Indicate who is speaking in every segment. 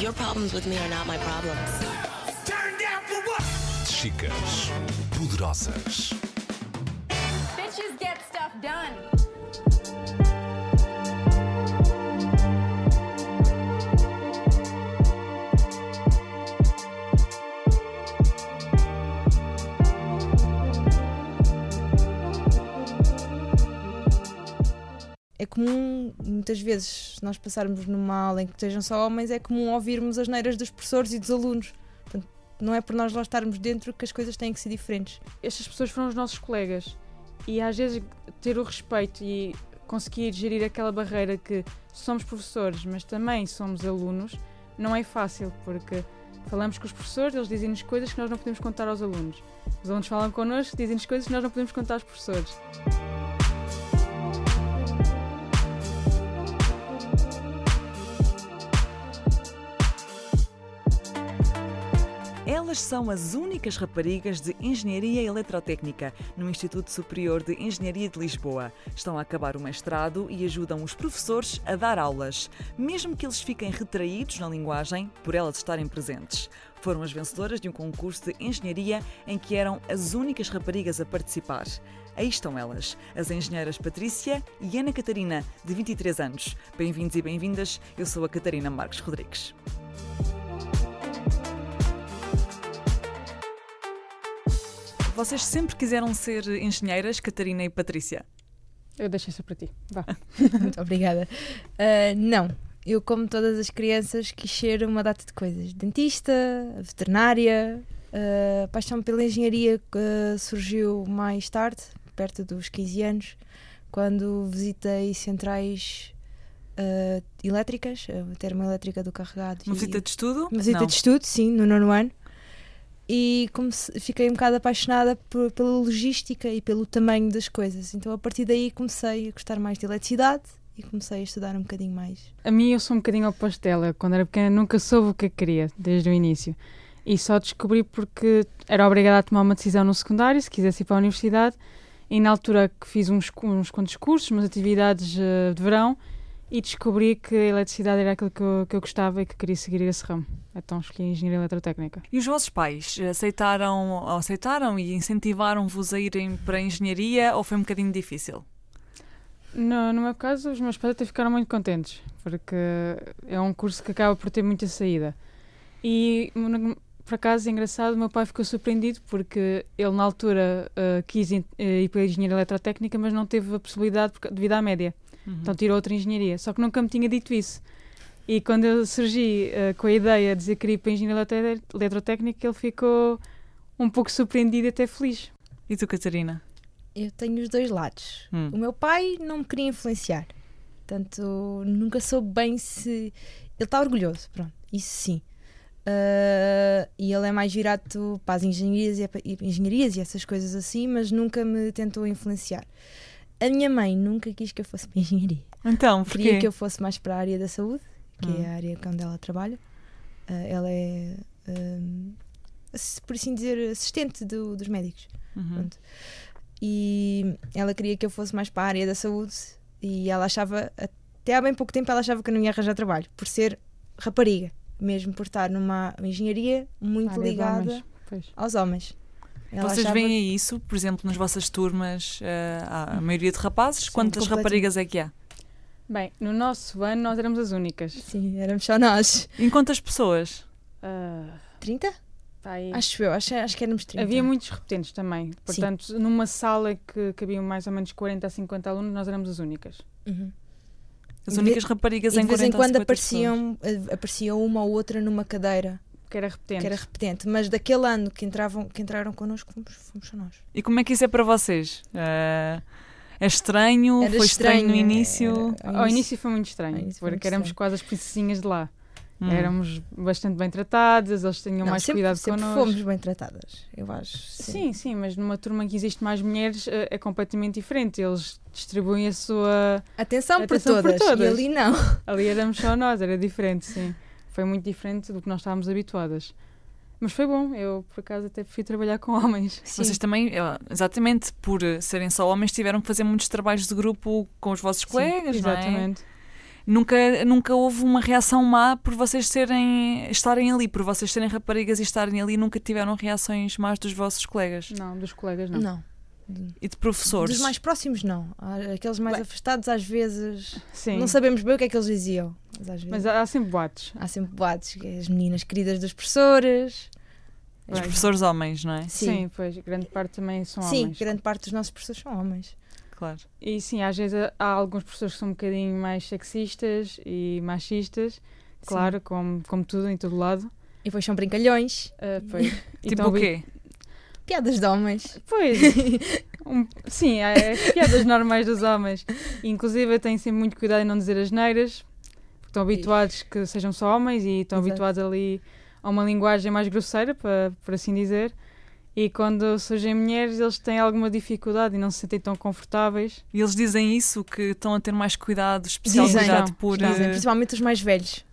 Speaker 1: Your problems with me are not my problems.
Speaker 2: Chicas poderosas.
Speaker 3: Bitches get stuff done.
Speaker 4: é comum, muitas vezes, se nós passarmos numa aula em que estejam só homens, é comum ouvirmos as neiras dos professores e dos alunos. Portanto, não é por nós lá estarmos dentro que as coisas têm que ser diferentes.
Speaker 5: Estas pessoas foram os nossos colegas e às vezes ter o respeito e conseguir gerir aquela barreira que somos professores, mas também somos alunos, não é fácil, porque falamos com os professores, eles dizem-nos coisas que nós não podemos contar aos alunos. Os alunos falam connosco, dizem-nos coisas que nós não podemos contar aos professores.
Speaker 6: Elas são as únicas raparigas de Engenharia Eletrotécnica no Instituto Superior de Engenharia de Lisboa. Estão a acabar o mestrado e ajudam os professores a dar aulas, mesmo que eles fiquem retraídos na linguagem por elas estarem presentes. Foram as vencedoras de um concurso de engenharia em que eram as únicas raparigas a participar. Aí estão elas, as engenheiras Patrícia e Ana Catarina, de 23 anos. Bem-vindos e bem-vindas, eu sou a Catarina Marques Rodrigues. Vocês sempre quiseram ser engenheiras, Catarina e Patrícia?
Speaker 5: Eu deixo isso para ti. Vá.
Speaker 4: Muito obrigada. Uh, não, eu, como todas as crianças, quis ser uma data de coisas. Dentista, veterinária, uh, paixão pela engenharia uh, surgiu mais tarde, perto dos 15 anos, quando visitei centrais uh, elétricas, a termoelétrica do carregado.
Speaker 6: Uma visita de estudo?
Speaker 4: Uma visita
Speaker 6: Não.
Speaker 4: de estudo, sim, no nono ano. E comece- fiquei um bocado apaixonada por- pela logística e pelo tamanho das coisas. Então, a partir daí, comecei a gostar mais de eletricidade e comecei a estudar um bocadinho mais.
Speaker 5: A mim eu sou um bocadinho oposto dela. Quando era pequena nunca soube o que é que queria, desde o início. E só descobri porque era obrigada a tomar uma decisão no secundário, se quisesse ir para a universidade. E na altura que fiz uns, uns quantos cursos, umas atividades eh, de verão, e descobri que a eletricidade era aquilo que eu, que eu gostava e que queria seguir esse ramo. Então escolhi a engenharia eletrotécnica.
Speaker 6: E os vossos pais aceitaram, aceitaram e incentivaram-vos a irem para a engenharia ou foi um bocadinho difícil?
Speaker 5: No, no meu caso, os meus pais até ficaram muito contentes, porque é um curso que acaba por ter muita saída. E, por acaso, é engraçado, o meu pai ficou surpreendido porque ele, na altura, eh, quis eh, ir para a engenharia eletrotécnica, mas não teve a possibilidade por devido à média.
Speaker 6: Uhum.
Speaker 5: Então tirou outra engenharia. Só que nunca me tinha dito isso. E quando eu surgi eh, com a ideia de dizer que queria ir para a engenharia eletrotécnica, ele ficou um pouco surpreendido e até feliz.
Speaker 6: E tu, Catarina?
Speaker 4: Eu tenho os dois lados.
Speaker 6: Hum.
Speaker 4: O meu pai não me queria influenciar. Portanto, nunca soube bem se. Ele está orgulhoso, pronto, isso sim. Ah, e ele é mais virado para as engenharias e, e- engenharias e essas coisas assim, mas nunca me tentou influenciar. A minha mãe nunca quis que eu fosse para a engenharia.
Speaker 6: Então,
Speaker 4: Queria
Speaker 6: porquê?
Speaker 4: que eu fosse mais para a área da saúde, que
Speaker 6: Hum.
Speaker 4: é a área onde ela trabalha. Ah, ela é, ass- por assim dizer, assistente do- dos médicos.
Speaker 6: Uhum.
Speaker 4: E ela queria que eu fosse mais para a área da saúde e ela achava, até há bem pouco tempo, ela achava que eu não ia arranjar trabalho, por ser rapariga, mesmo por estar numa engenharia muito ligada
Speaker 5: homens.
Speaker 4: Aos homens. Ela
Speaker 6: Vocês
Speaker 4: achava-
Speaker 6: veem isso, por exemplo, nas vossas turmas, eh, há a maioria de rapazes?
Speaker 4: Sim,
Speaker 6: Quantas raparigas é que há?
Speaker 5: Bem, no nosso ano nós éramos as únicas.
Speaker 4: Sim, éramos só nós.
Speaker 6: Em quantas pessoas?
Speaker 5: Ah,
Speaker 4: 30?
Speaker 5: pá, aí-
Speaker 4: Acho eu, acho, acho que éramos 30.
Speaker 5: Havia muitos repetentes também. Portanto, numa sala que cabiam mais ou menos 40 a 50 alunos, nós éramos as únicas.
Speaker 4: Uhum.
Speaker 6: As
Speaker 4: de-
Speaker 6: únicas raparigas
Speaker 4: E
Speaker 6: em
Speaker 4: de vez em
Speaker 6: 40
Speaker 4: quando
Speaker 6: 50 pessoas.
Speaker 4: apareciam, eh, aparecia uma ou outra numa cadeira
Speaker 5: Que era repetente.
Speaker 4: que era repetente, mas daquele ano que, entravam, que entraram connosco fomos, fomos só nós.
Speaker 6: E como é que isso é para vocês? Eh, é estranho?
Speaker 4: Era
Speaker 6: Foi estranho, no
Speaker 4: estranho,
Speaker 6: início?
Speaker 4: era-
Speaker 5: Ao início foi muito estranho,
Speaker 4: Ao início foi
Speaker 5: porque
Speaker 4: muito
Speaker 5: éramos
Speaker 4: estranho.
Speaker 5: quase as princesinhas de lá.
Speaker 6: Hum.
Speaker 5: Éramos bastante bem tratadas, eles tinham
Speaker 4: Não,
Speaker 5: mais
Speaker 4: sempre,
Speaker 5: cuidado
Speaker 4: sempre
Speaker 5: connosco.
Speaker 4: fomos bem tratadas, eu acho.
Speaker 5: Sim, sim, mas numa turma em que existe mais mulheres eh, é completamente diferente. Eles distribuem a sua.
Speaker 4: Atenção,
Speaker 5: Atenção
Speaker 4: por,
Speaker 5: por
Speaker 4: todas.
Speaker 5: todas.
Speaker 4: E ali não.
Speaker 5: Ali éramos só nós, era diferente, sim. Foi muito diferente do que nós estávamos habituadas. Mas foi bom, eu por acaso até prefiro trabalhar com homens.
Speaker 6: Vocês também, eh, exatamente por serem só homens, tiveram que fazer muitos trabalhos de grupo com os vossos colegas, não é?
Speaker 5: Exatamente.
Speaker 6: Nunca, nunca houve uma reação má por vocês serem, estarem ali, por vocês serem raparigas e estarem ali, nunca tiveram reações más dos vossos colegas
Speaker 5: Não, dos colegas não.
Speaker 4: Não.
Speaker 6: E de professores.
Speaker 4: Dos mais próximos, não. Aqueles mais
Speaker 5: Bem.
Speaker 4: afastados, às vezes,
Speaker 5: Sim.
Speaker 4: não sabemos bem o que é que eles diziam. Mas às vezes
Speaker 5: Mas há sempre boatos.
Speaker 4: há sempre boatos. As meninas queridas dos professores.
Speaker 6: Os professores homens, não é?
Speaker 5: Sim.
Speaker 4: Sim.
Speaker 5: pois, grande parte também são
Speaker 4: Sim,
Speaker 5: homens.
Speaker 4: grande parte dos nossos professores são homens.
Speaker 6: Claro.
Speaker 5: E sim, às vezes há- alguns professores que são um bocadinho mais sexistas e machistas, claro, como, como tudo, em todo lado.
Speaker 4: E depois são brincalhões,
Speaker 5: Ah, pois.
Speaker 6: Tipo
Speaker 5: estão
Speaker 6: o quê?
Speaker 4: Piadas de homens.
Speaker 5: Pois, um- sim, é, é piadas normais dos homens. Inclusive, têm sempre muito cuidado em não dizer as neiras, porque estão habituados que sejam só homens e estão
Speaker 4: Exato.
Speaker 5: habituados ali a uma linguagem mais grosseira, para, por assim dizer. E quando surgem mulheres, eles têm alguma dificuldade e não se sentem tão confortáveis.
Speaker 6: E eles dizem isso, que estão a ter mais cuidado, especial
Speaker 4: Dizem.
Speaker 6: cuidado
Speaker 5: Não,
Speaker 6: por.
Speaker 5: dizem.
Speaker 4: Principalmente os mais velhos.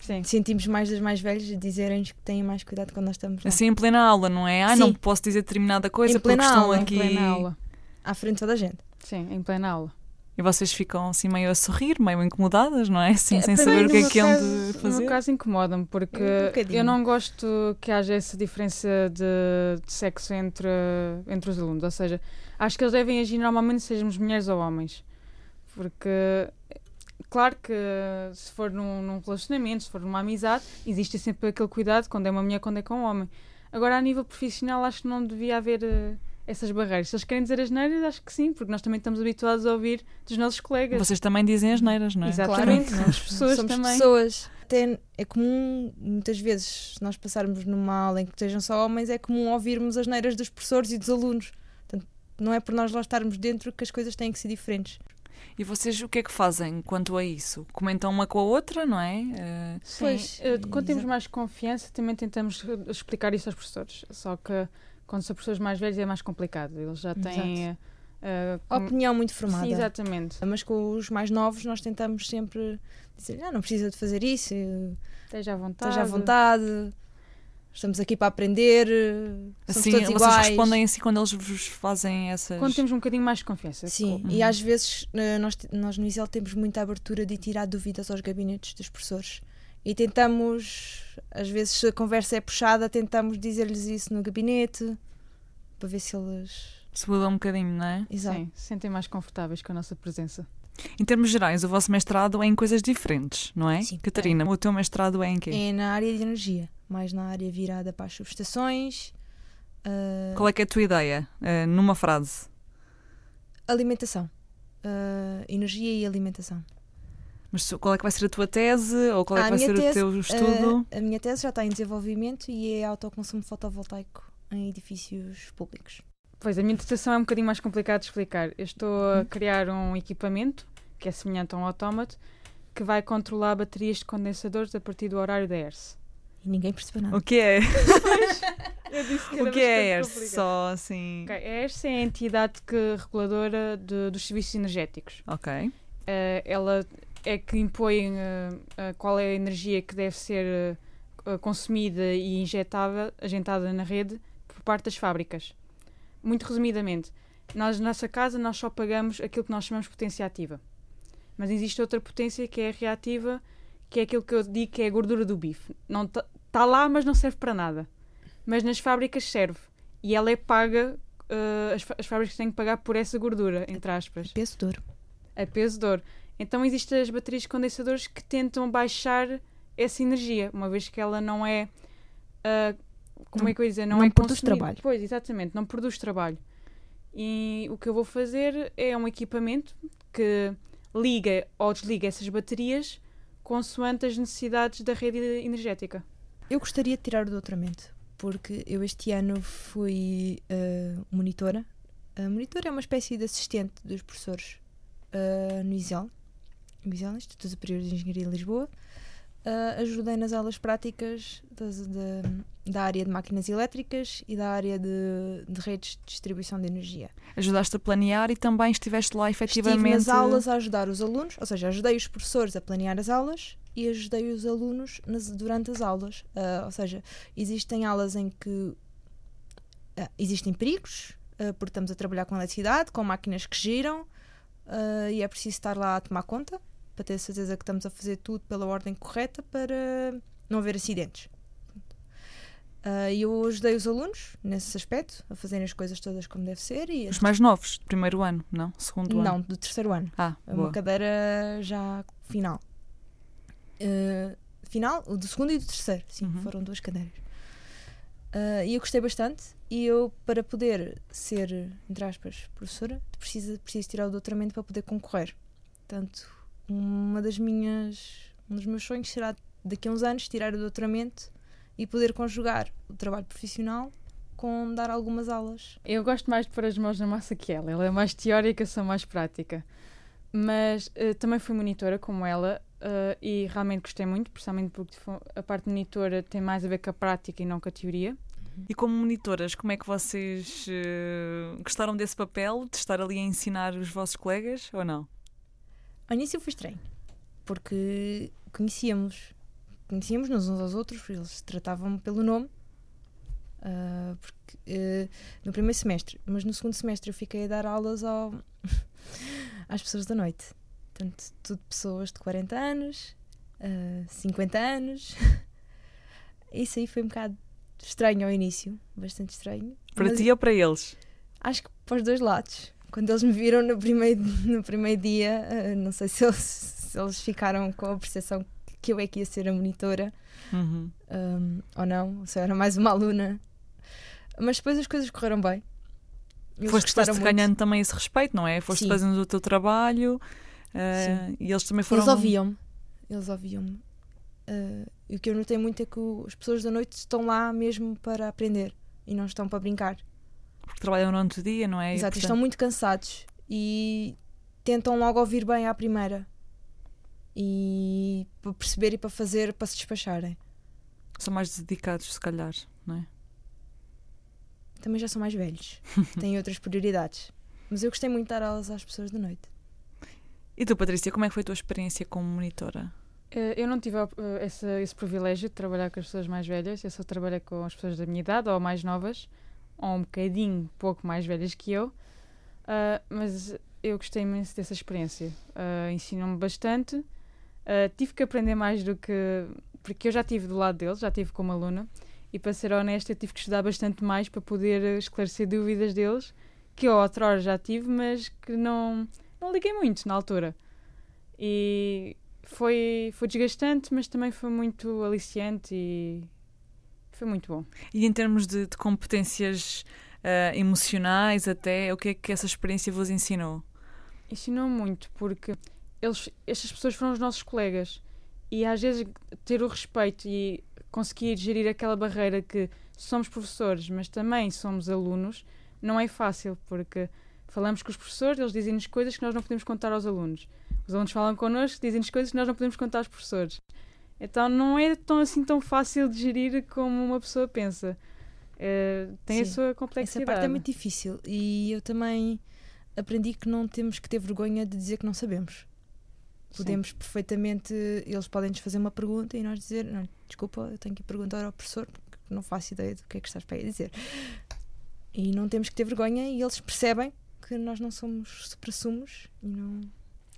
Speaker 5: Sim.
Speaker 4: Sentimos mais dos mais velhos dizerem-nos que têm mais cuidado quando nós estamos lá.
Speaker 6: Assim em plena aula, não é? Ah, não posso dizer determinada coisa
Speaker 4: Em
Speaker 6: porque estão
Speaker 4: aula,
Speaker 6: aqui.
Speaker 5: Em plena aula.
Speaker 4: À frente de toda a gente.
Speaker 5: Sim, em plena aula.
Speaker 6: E vocês ficam assim meio a sorrir, meio incomodadas, não é? Assim,
Speaker 4: É,
Speaker 6: sem saber
Speaker 4: mim,
Speaker 6: o que é
Speaker 5: No
Speaker 6: que hão de
Speaker 5: No
Speaker 6: fazer.
Speaker 5: meu caso incomoda-me, porque
Speaker 4: Um
Speaker 5: eu não gosto que haja essa diferença de, de sexo entre, entre os alunos. Ou seja, acho que eles devem agir normalmente, sejamos mulheres ou homens. Porque, claro que se for num, num relacionamento, se for numa amizade, existe sempre aquele cuidado quando é uma mulher, quando é com um homem. Agora, a nível profissional, acho que não devia haver eh, essas barreiras. Se eles querem dizer as neiras, acho que sim, porque nós também estamos habituados a ouvir dos nossos colegas.
Speaker 6: Vocês também dizem as neiras, não é?
Speaker 5: Exatamente,
Speaker 4: Claro.
Speaker 5: somos pessoas
Speaker 4: Somos
Speaker 5: também.
Speaker 4: pessoas. Até é comum, muitas vezes, se nós passarmos numa aula em que estejam só homens, é comum ouvirmos as neiras dos professores e dos alunos. Portanto, não é por nós lá estarmos dentro que as coisas têm que ser diferentes.
Speaker 6: E vocês o que é que fazem quanto a isso? Comentam uma com a outra, não é?
Speaker 5: Sim,
Speaker 4: Pois,
Speaker 5: eh, quando temos mais confiança, também tentamos explicar isso aos professores. Só que quando são professores mais velhos é mais complicado. Eles já têm. eh, com-
Speaker 4: Opinião muito formada.
Speaker 5: Sim, exatamente.
Speaker 4: Mas com os mais novos, nós tentamos sempre dizer: ah, não precisa de fazer isso,
Speaker 5: Esteja à vontade.
Speaker 4: esteja à vontade, estamos aqui para aprender, somos
Speaker 6: assim,
Speaker 4: todos
Speaker 6: vocês
Speaker 4: iguais.
Speaker 6: respondem assim quando eles vos fazem essas.
Speaker 5: Quando temos um bocadinho mais de confiança.
Speaker 4: Sim,
Speaker 6: Uhum.
Speaker 4: e às vezes eh, nós, nós no ISEL temos muita abertura de tirar dúvidas aos gabinetes dos professores. E tentamos, às vezes, se a conversa é puxada, tentamos dizer-lhes isso no gabinete para ver se eles.
Speaker 6: Se muda um bocadinho, não é?
Speaker 4: Exato.
Speaker 5: Sim, se sentem mais confortáveis com a nossa presença.
Speaker 6: Em termos gerais, o vosso mestrado é em coisas diferentes, não é?
Speaker 4: Sim.
Speaker 6: Catarina, o teu mestrado é em quê?
Speaker 4: É na área de energia, mais na área virada para as subestações, eh,
Speaker 6: Qual é que é a tua ideia? Eh, numa frase.
Speaker 4: alimentação. Eh, energia e alimentação.
Speaker 6: Mas qual é que vai ser a tua tese? Ou qual é
Speaker 4: Ah,
Speaker 6: que vai ser
Speaker 4: tese,
Speaker 6: o teu estudo?
Speaker 4: A minha tese já está em desenvolvimento e é autoconsumo fotovoltaico em edifícios públicos.
Speaker 5: Pois, a minha dissertação é um bocadinho mais complicado de explicar. Eu estou a criar um equipamento que é semelhante a um autómato que vai controlar baterias de condensadores a partir do horário da ERSE.
Speaker 4: E ninguém percebeu nada.
Speaker 6: O que é?
Speaker 5: Eu disse
Speaker 6: o que é ERS? Só assim.
Speaker 5: Ok, A ERSE é a entidade que, reguladora de- dos serviços energéticos.
Speaker 6: Ok.
Speaker 5: Eh, ela é que impõe eh, eh, qual é a energia que deve ser eh, consumida e injetada, agentada na rede por parte das fábricas. Muito resumidamente, nós na nossa casa nós só pagamos aquilo que nós chamamos de potência ativa. Mas existe outra potência que é a reativa, que é aquilo que eu digo que é a gordura do bife. Não está lá, mas não serve para nada. Mas nas fábricas serve. E ela é paga, eh, as, as fábricas têm que pagar por essa gordura, entre aspas
Speaker 4: Peso de ouro.
Speaker 5: a peso de ouro. Então existem as baterias de condensadores que tentam baixar essa energia, uma vez que ela não é. ah, como
Speaker 4: Não-
Speaker 5: é que eu ia dizer? Não,
Speaker 4: não
Speaker 5: é
Speaker 4: produz
Speaker 5: consumida.
Speaker 4: trabalho.
Speaker 5: Pois, exatamente, não produz trabalho. E o que eu vou fazer é um equipamento que liga ou desliga essas baterias consoante as necessidades da rede energética.
Speaker 4: Eu gostaria de tirar o doutoramento, porque eu este ano fui eh, monitora. A monitora é uma espécie de assistente dos professores eh, no ISEL, no ISEL, Instituto Superior de Engenharia de Lisboa. Eh, ajudei nas aulas práticas das- da, da área de máquinas elétricas e da área de, de redes de distribuição de energia.
Speaker 6: Ajudaste a planear e também estiveste lá efetivamente.
Speaker 4: Estive nas aulas a ajudar os alunos, ou seja, ajudei os professores a planear as aulas e ajudei os alunos nas- durante as aulas. Ah, ou seja, existem aulas em que ah, existem perigos, ah, porque estamos a trabalhar com eletricidade, com máquinas que giram e é preciso estar lá a tomar conta para ter certeza que estamos a fazer tudo pela ordem correta para não haver acidentes. E eu ajudei os alunos nesse aspecto, a fazerem as coisas todas como deve ser. E
Speaker 6: Os mais novos, de primeiro ano, não? Segundo ano?
Speaker 4: não, do terceiro ano.
Speaker 6: Ah,
Speaker 4: É
Speaker 6: boa.
Speaker 4: uma cadeira já final. Uh, final, o do segundo e do terceiro, sim,
Speaker 6: Uhum.
Speaker 4: foram duas cadeiras. Uh, e eu gostei bastante. E eu, para poder ser, entre aspas, professora, preciso, preciso tirar o doutoramento para poder concorrer. Portanto, uma das minhas, um dos meus sonhos será daqui a uns anos tirar o doutoramento e poder conjugar o trabalho profissional com dar algumas aulas.
Speaker 5: Eu gosto mais de pôr as mãos na massa que ela. Ela é mais teórica, sou mais prática. Mas eh, também fui monitora como ela eh, e realmente gostei muito, principalmente porque a parte de monitora tem mais a ver com a prática e não com a teoria.
Speaker 6: E como monitoras, como é que vocês eh, gostaram desse papel, de estar ali a ensinar os vossos colegas ou não?
Speaker 4: Ao início foi estranho, porque conhecíamos, conhecíamos-nos uns aos outros, eles tratavam-me pelo nome, ah, porque, no primeiro semestre, mas no segundo semestre eu fiquei a dar aulas ao, às pessoas da noite. Portanto, tudo pessoas de 40 anos, ah, 50 anos. Isso aí foi um bocado estranho ao início, bastante estranho.
Speaker 6: Para
Speaker 4: mas-
Speaker 6: ti ou para eles?
Speaker 4: Acho que para os dois lados. Quando eles me viram no primeiro, no primeiro dia, eh, não sei se eles, se eles ficaram com a percepção que eu é que ia ser a monitora
Speaker 6: Uhum.
Speaker 4: um, ou não, se eu era mais uma aluna. Mas depois as coisas correram bem. Eles
Speaker 6: Foste, foste ganhando também esse respeito, não é? Foste
Speaker 4: Sim.
Speaker 6: fazendo o teu trabalho eh, e eles também foram.
Speaker 4: Eles ouviam-me. Eles ouviam-me. Eh, e o que eu notei muito é que o- as pessoas da noite estão lá mesmo para aprender e não estão para brincar.
Speaker 6: Porque trabalham no outro dia, não é? E,
Speaker 4: Exato,
Speaker 6: portanto,
Speaker 4: estão muito cansados e tentam logo ouvir bem à primeira. E para perceber e para fazer, para se despacharem.
Speaker 6: São mais dedicados, se calhar, não é?
Speaker 4: Também já são mais velhos, têm outras prioridades. Mas eu gostei muito de dar aulas às pessoas da noite.
Speaker 6: E tu, Patrícia, como é que foi a tua experiência como monitora?
Speaker 5: Eh, Eu não tive eh, esse, esse privilégio de trabalhar com as pessoas mais velhas. Eu só trabalhei com as pessoas da minha idade ou mais novas, ou um bocadinho pouco mais velhas que eu. Ah, mas eu gostei imenso dessa experiência. Ah, Ensinou-me bastante. Ah, tive que aprender mais do que. Porque eu já estive do lado deles, já estive como aluna. E para ser honesta, eu tive que estudar bastante mais para poder eh, esclarecer dúvidas deles, que eu outrora já tive, mas que não, não liguei muito na altura. E foi, foi desgastante, mas também foi muito aliciante e foi muito bom.
Speaker 6: E em termos de, de competências eh, emocionais, até, o que é que essa experiência vos ensinou?
Speaker 5: Ensinou muito porque eles, estas pessoas foram os nossos colegas e às vezes ter o respeito e conseguir gerir aquela barreira que somos professores, mas também somos alunos, não é fácil porque falamos com os professores, eles dizem-nos coisas que nós não podemos contar aos alunos. Os alunos falam connosco, dizem-nos coisas que nós não podemos contar aos professores. Então não é tão assim tão fácil de gerir como uma pessoa pensa. Eh, tem a
Speaker 4: Sim.
Speaker 5: sua
Speaker 4: Essa
Speaker 5: complexidade.
Speaker 4: parte é muito difícil e eu também aprendi que não temos que ter vergonha de dizer que não sabemos.
Speaker 5: Sim.
Speaker 4: Podemos perfeitamente, eles podem-nos fazer uma pergunta e nós dizer, não, desculpa, eu tenho que perguntar ao professor porque não faço ideia do que é que estás para aí a dizer. E não temos que ter vergonha e eles percebem que nós não somos supra-sumos e não...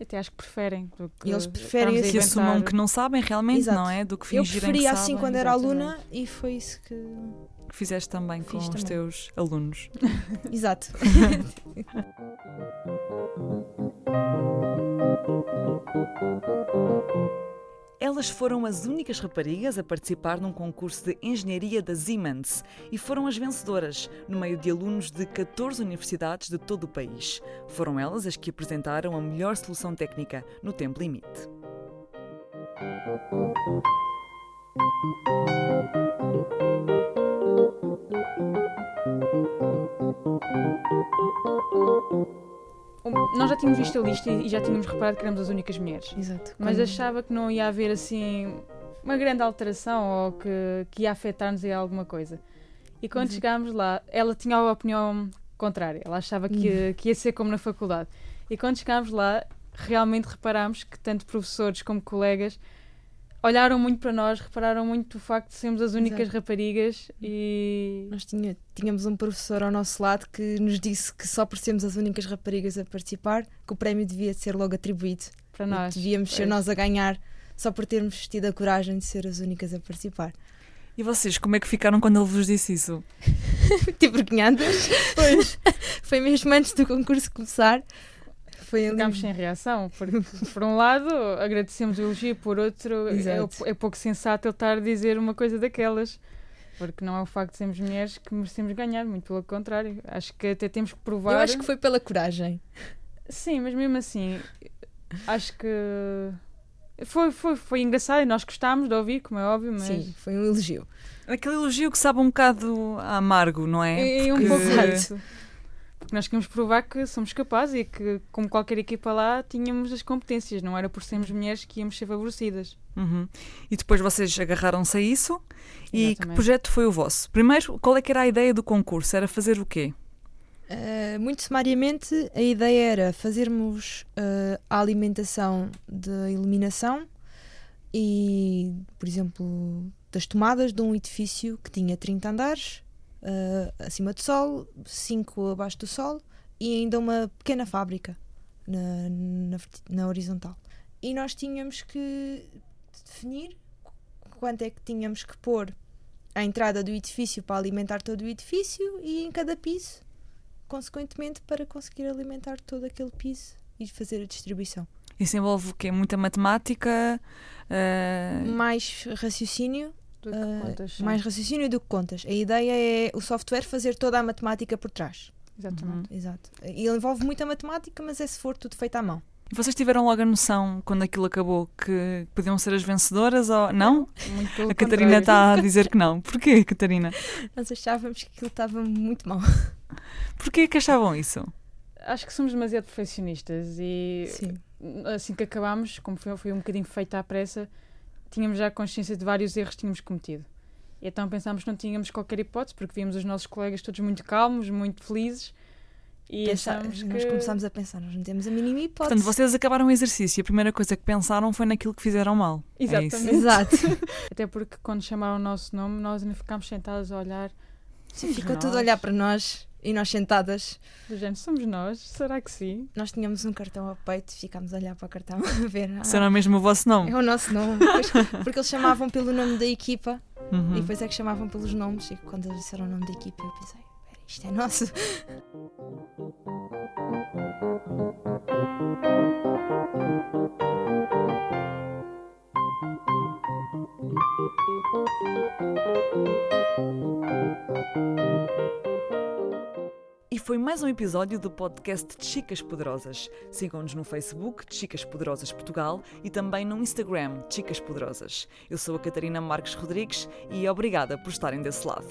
Speaker 5: Até acho que preferem. do que
Speaker 4: Eles preferem
Speaker 5: estarmos a
Speaker 6: Que assumam que não sabem realmente,
Speaker 4: Exato.
Speaker 6: não é? Do que
Speaker 4: Eu
Speaker 6: fingirem
Speaker 4: preferia
Speaker 6: que
Speaker 4: assim
Speaker 6: sabem.
Speaker 4: quando era
Speaker 5: exatamente.
Speaker 4: aluna e foi isso que...
Speaker 6: Que fizeste também com
Speaker 4: Fiz
Speaker 6: os
Speaker 4: também.
Speaker 6: teus alunos.
Speaker 4: Exato.
Speaker 6: Elas foram as únicas raparigas a participar num concurso de engenharia da Siemens e foram as vencedoras, no meio de alunos de 14 universidades de todo o país. Foram elas as que apresentaram a melhor solução técnica no tempo limite.
Speaker 5: Nós já tínhamos visto a lista e já tínhamos reparado que éramos as únicas mulheres.
Speaker 4: Exato.
Speaker 5: Mas
Speaker 4: Quando-
Speaker 5: achava que não ia haver assim uma grande alteração ou que, que ia afetar-nos em alguma coisa. E quando
Speaker 4: Exato.
Speaker 5: chegámos lá, ela tinha a opinião contrária. Ela achava que, ia- que ia ser como na faculdade. E quando chegámos lá, realmente reparámos que tanto professores como colegas olharam muito para nós, repararam muito o facto de sermos as únicas
Speaker 4: Exato.
Speaker 5: raparigas e
Speaker 4: Nós tinha- tínhamos um professor ao nosso lado que nos disse que só por sermos as únicas raparigas a participar, que o prémio devia ser logo atribuído
Speaker 5: para nós.
Speaker 4: devíamos ser nós a ganhar só por termos tido a coragem de ser as únicas a participar.
Speaker 6: E vocês, como é que ficaram quando ele vos disse isso?
Speaker 4: Tipo vergonhadas. Pois. Foi mesmo antes do concurso começar. Foi ali.
Speaker 5: Ficámos sem reação, porque por um lado agradecemos o elogio, por outro é, é pouco sensato ele estar a dizer uma coisa daquelas. Porque não é o facto de sermos mulheres que merecemos ganhar, muito pelo contrário. Acho que até temos que provar.
Speaker 4: Eu acho que foi pela coragem.
Speaker 5: Sim, mas mesmo assim, acho que foi, foi, foi engraçado e nós gostámos de ouvir, como é óbvio, mas
Speaker 4: Sim, foi um elogio.
Speaker 6: Aquele elogio que sabe um bocado amargo, não é?
Speaker 5: é, é um
Speaker 6: Porque-
Speaker 5: pouco
Speaker 4: Exato.
Speaker 5: isso. Porque nós queríamos provar que somos capazes e que, como qualquer equipa lá, tínhamos as competências, não era por sermos mulheres que íamos ser favorecidas.
Speaker 6: Uhum. E depois vocês agarraram-se a isso. E que projeto foi o vosso? Primeiro, qual é que era a ideia do concurso? Era fazer o quê?
Speaker 4: Uh, muito sumariamente, a ideia era fazermos uh, a alimentação de eliminação e, por exemplo, das tomadas de um edifício que tinha 30 andares, uh, acima do sol, 5 abaixo do sol e ainda uma pequena fábrica na, na, na horizontal. E nós tínhamos que definir quanto é que tínhamos que pôr à entrada do edifício para alimentar todo o edifício e em cada piso consequentemente para conseguir alimentar todo aquele piso e fazer a distribuição.
Speaker 6: Isso envolve o quê? Muita matemática? eh,
Speaker 4: Mais raciocínio,
Speaker 5: Do que
Speaker 4: ah,
Speaker 5: contas, sim.
Speaker 4: mais raciocínio do que contas. A ideia é o software fazer toda a matemática por trás.
Speaker 5: Exatamente.
Speaker 4: Exato. E ele envolve muita matemática, mas é se for tudo feito à mão.
Speaker 6: E vocês tiveram logo a noção, quando aquilo acabou, que podiam ser as vencedoras ou não? A Catarina está a dizer que não. Porquê, Catarina?
Speaker 4: Nós achávamos que aquilo estava muito mal.
Speaker 6: Porquê que achavam isso?
Speaker 5: Acho que somos demasiado perfeccionistas e
Speaker 4: Sim.
Speaker 5: assim que acabámos, como foi, foi um bocadinho feita à pressa, tínhamos já consciência de vários erros que tínhamos cometido. E então pensámos que não tínhamos qualquer hipótese, porque víamos os nossos colegas todos muito calmos, muito felizes. E
Speaker 4: Pensa-
Speaker 5: achámos
Speaker 4: Nós
Speaker 5: que...
Speaker 4: começámos a pensar, nós não temos a mínima hipótese.
Speaker 6: Portanto, vocês acabaram o exercício e a primeira coisa que pensaram foi naquilo que fizeram mal. É?
Speaker 5: Exatamente.
Speaker 4: Exato.
Speaker 5: Até porque quando chamaram o nosso nome, nós ainda ficámos sentados a olhar. Somos
Speaker 4: Ficou
Speaker 5: nós?
Speaker 4: tudo a olhar para nós e nós sentadas.
Speaker 5: Do género, somos nós? Será que sim?
Speaker 4: Nós tínhamos um cartão ao peito e ficámos a olhar para o cartão a ver. ah,
Speaker 6: Será mesmo o vosso nome?
Speaker 4: É o nosso nome. Depois- porque eles chamavam pelo nome da equipa
Speaker 6: Uhum.
Speaker 4: e depois é que chamavam pelos nomes. E quando eles disseram o nome da equipa, eu pensei: "Espera, isto é nosso.
Speaker 6: Foi mais um episódio do podcast de Chicas Poderosas. Sigam-nos no Facebook, Chicas Poderosas Portugal, e também no Instagram, Chicas Poderosas. Eu sou a Catarina Marques Rodrigues e obrigada por estarem desse lado.